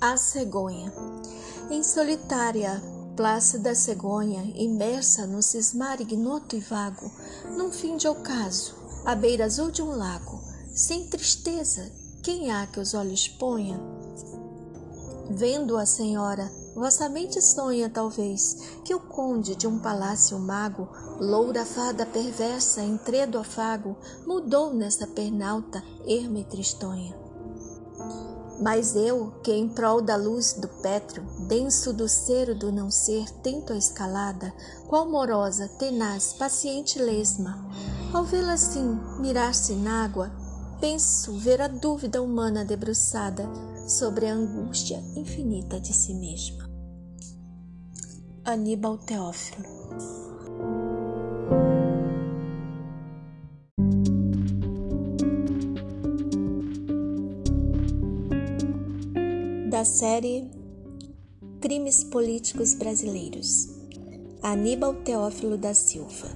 A cegonha. Em solitária plácida cegonha, imersa no cismar ignoto e vago, num fim de ocaso, à beira azul de um lago, sem tristeza, quem há que os olhos ponha? Vendo a senhora, vossa mente sonha talvez que o conde de um palácio mago, loura fada perversa, entredo afago, mudou nessa pernalta erma e tristonha. Mas eu, que em prol da luz do pétreo, denso do ser do não ser, tento a escalada, qual morosa, tenaz, paciente lesma, ao vê-la assim, mirar-se na água, penso ver a dúvida humana debruçada sobre a angústia infinita de si mesma. Aníbal Teófilo da série Crimes Políticos Brasileiros. Aníbal Teófilo da Silva.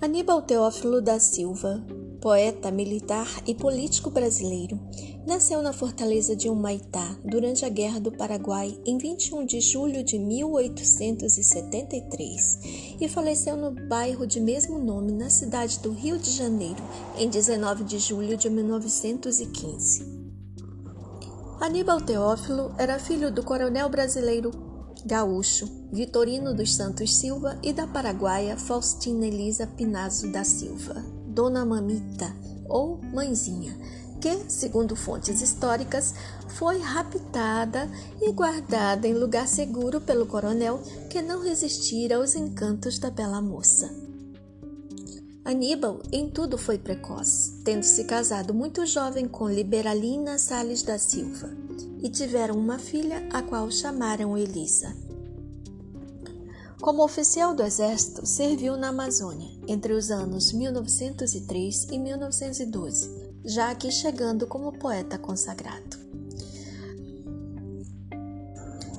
Aníbal Teófilo da Silva, poeta, militar e político brasileiro, nasceu na fortaleza de Humaitá durante a Guerra do Paraguai em 21 de julho de 1873 e faleceu no bairro de mesmo nome na cidade do Rio de Janeiro em 19 de julho de 1915. Aníbal Teófilo era filho do coronel brasileiro gaúcho Vitorino dos Santos Silva e da paraguaia Faustina Elisa Pinazo da Silva, Dona Mamita ou Mãezinha, que, segundo fontes históricas, foi raptada e guardada em lugar seguro pelo coronel que não resistira aos encantos da bela moça. Aníbal em tudo foi precoce, tendo se casado muito jovem com Liberalina Sales da Silva, e tiveram uma filha, a qual chamaram Elisa. Como oficial do exército, serviu na Amazônia entre os anos 1903 e 1912, já aqui chegando como poeta consagrado.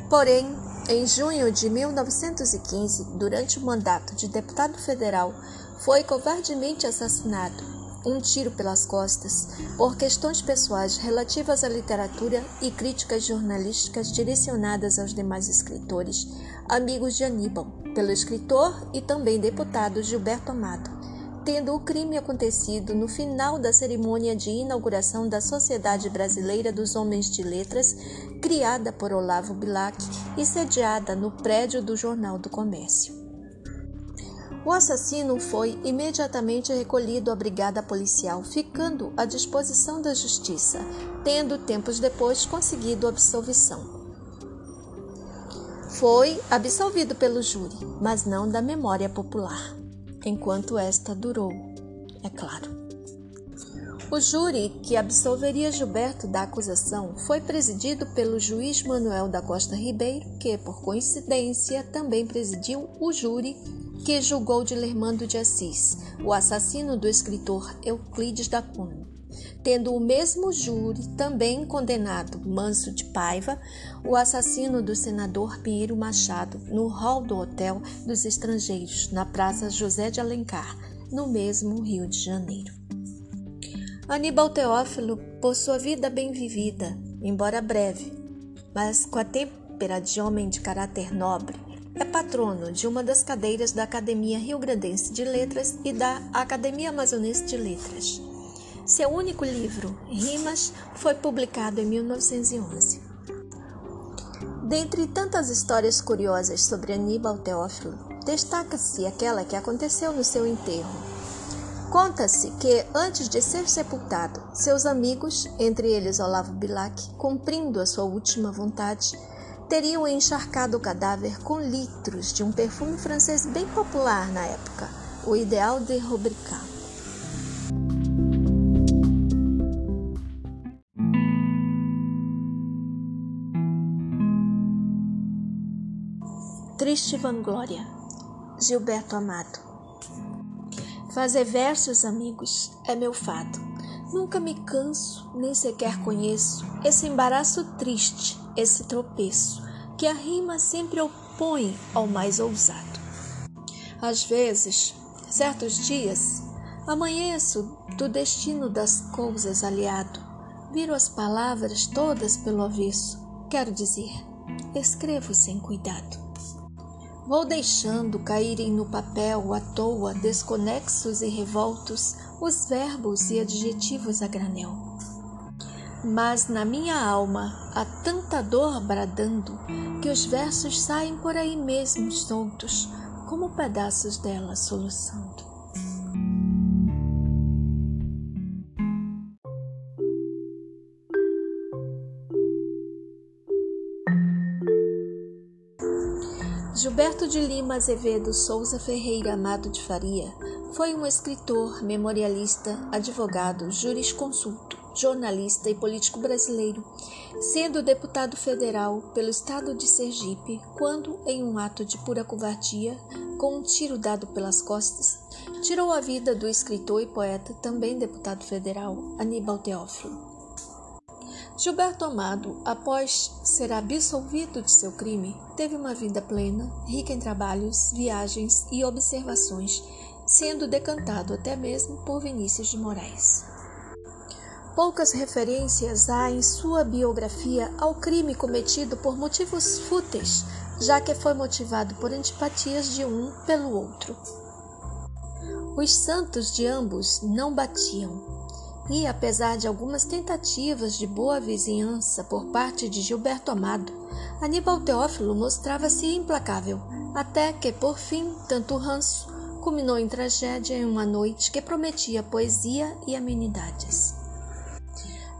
Porém, em junho de 1915, durante o mandato de deputado federal, foi covardemente assassinado, um tiro pelas costas, por questões pessoais relativas à literatura e críticas jornalísticas direcionadas aos demais escritores, amigos de Aníbal, pelo escritor e também deputado Gilberto Amado, tendo o crime acontecido no final da cerimônia de inauguração da Sociedade Brasileira dos Homens de Letras, criada por Olavo Bilac e sediada no prédio do Jornal do Comércio. O assassino foi imediatamente recolhido à brigada policial, ficando à disposição da justiça, tendo tempos depois conseguido absolvição. Foi absolvido pelo júri, mas não da memória popular, enquanto esta durou, é claro. O júri que absolveria Gilberto da acusação foi presidido pelo juiz Manuel da Costa Ribeiro, que, por coincidência, também presidiu o júri que julgou de Lermando de Assis, o assassino do escritor Euclides da Cunha, tendo o mesmo júri também condenado Manso de Paiva, o assassino do senador Pinheiro Machado, no hall do Hotel dos Estrangeiros, na Praça José de Alencar, no mesmo Rio de Janeiro. Aníbal Teófilo, por sua vida bem vivida, embora breve, mas com a têmpera de homem de caráter nobre, é patrono de uma das cadeiras da Academia Rio Grandense de Letras e da Academia Amazonense de Letras. Seu único livro, Rimas, foi publicado em 1911. Dentre tantas histórias curiosas sobre Aníbal Teófilo, destaca-se aquela que aconteceu no seu enterro. Conta-se que, antes de ser sepultado, seus amigos, entre eles Olavo Bilac, cumprindo a sua última vontade, teriam encharcado o cadáver com litros de um perfume francês bem popular na época, o Ideal de Rubricat. Triste Vanglória, Gilberto Amado. Fazer versos, amigos, é meu fado. Nunca me canso, nem sequer conheço esse embaraço triste esse tropeço que a rima sempre opõe ao mais ousado. Às vezes, certos dias, amanheço do destino das coisas aliado, viro as palavras todas pelo avesso. Quero dizer, escrevo sem cuidado. Vou deixando caírem no papel à toa, desconexos e revoltos, os verbos e adjetivos a granel. Mas na minha alma há tanta dor bradando que os versos saem por aí mesmo soltos, como pedaços dela soluçando. Gilberto de Lima Azevedo Souza Ferreira Amado de Faria foi um escritor, memorialista, advogado, jurisconsulto, jornalista e político brasileiro, sendo deputado federal pelo estado de Sergipe quando, em um ato de pura covardia, com um tiro dado pelas costas, tirou a vida do escritor e poeta, também deputado federal, Aníbal Teófilo. Gilberto Amado, após ser absolvido de seu crime, teve uma vida plena, rica em trabalhos, viagens e observações, sendo decantado até mesmo por Vinícius de Moraes. Poucas referências há em sua biografia ao crime cometido por motivos fúteis, já que foi motivado por antipatias de um pelo outro. Os santos de ambos não batiam, e, apesar de algumas tentativas de boa vizinhança por parte de Gilberto Amado, Aníbal Teófilo mostrava-se implacável, até que, por fim, tanto ranço culminou em tragédia em uma noite que prometia poesia e amenidades.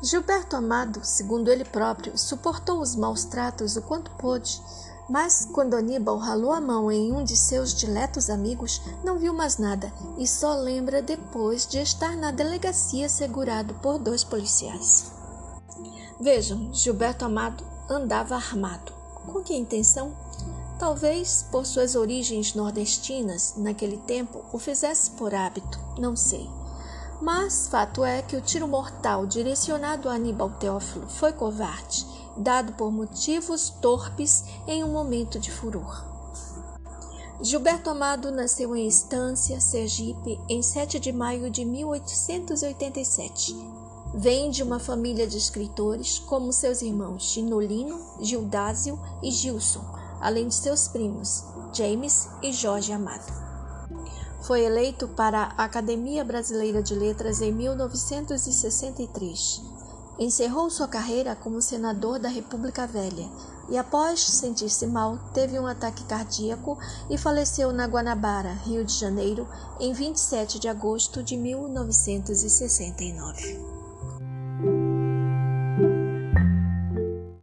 Gilberto Amado, segundo ele próprio, suportou os maus tratos o quanto pôde, mas quando Aníbal ralou a mão em um de seus diletos amigos, não viu mais nada e só lembra depois de estar na delegacia segurado por dois policiais. Vejam, Gilberto Amado andava armado. Com que intenção? Talvez por suas origens nordestinas, naquele tempo, o fizesse por hábito, não sei. Mas fato é que o tiro mortal direcionado a Aníbal Teófilo foi covarde dado por motivos torpes em um momento de furor. Gilberto Amado nasceu em Estância, Sergipe, em 7 de maio de 1887. Vem de uma família de escritores, como seus irmãos Ginolino, Gildásio e Gilson, além de seus primos James e Jorge Amado. Foi eleito para a Academia Brasileira de Letras em 1963 Encerrou sua carreira como senador da República Velha e, após sentir-se mal, teve um ataque cardíaco e faleceu na Guanabara, Rio de Janeiro, em 27 de agosto de 1969.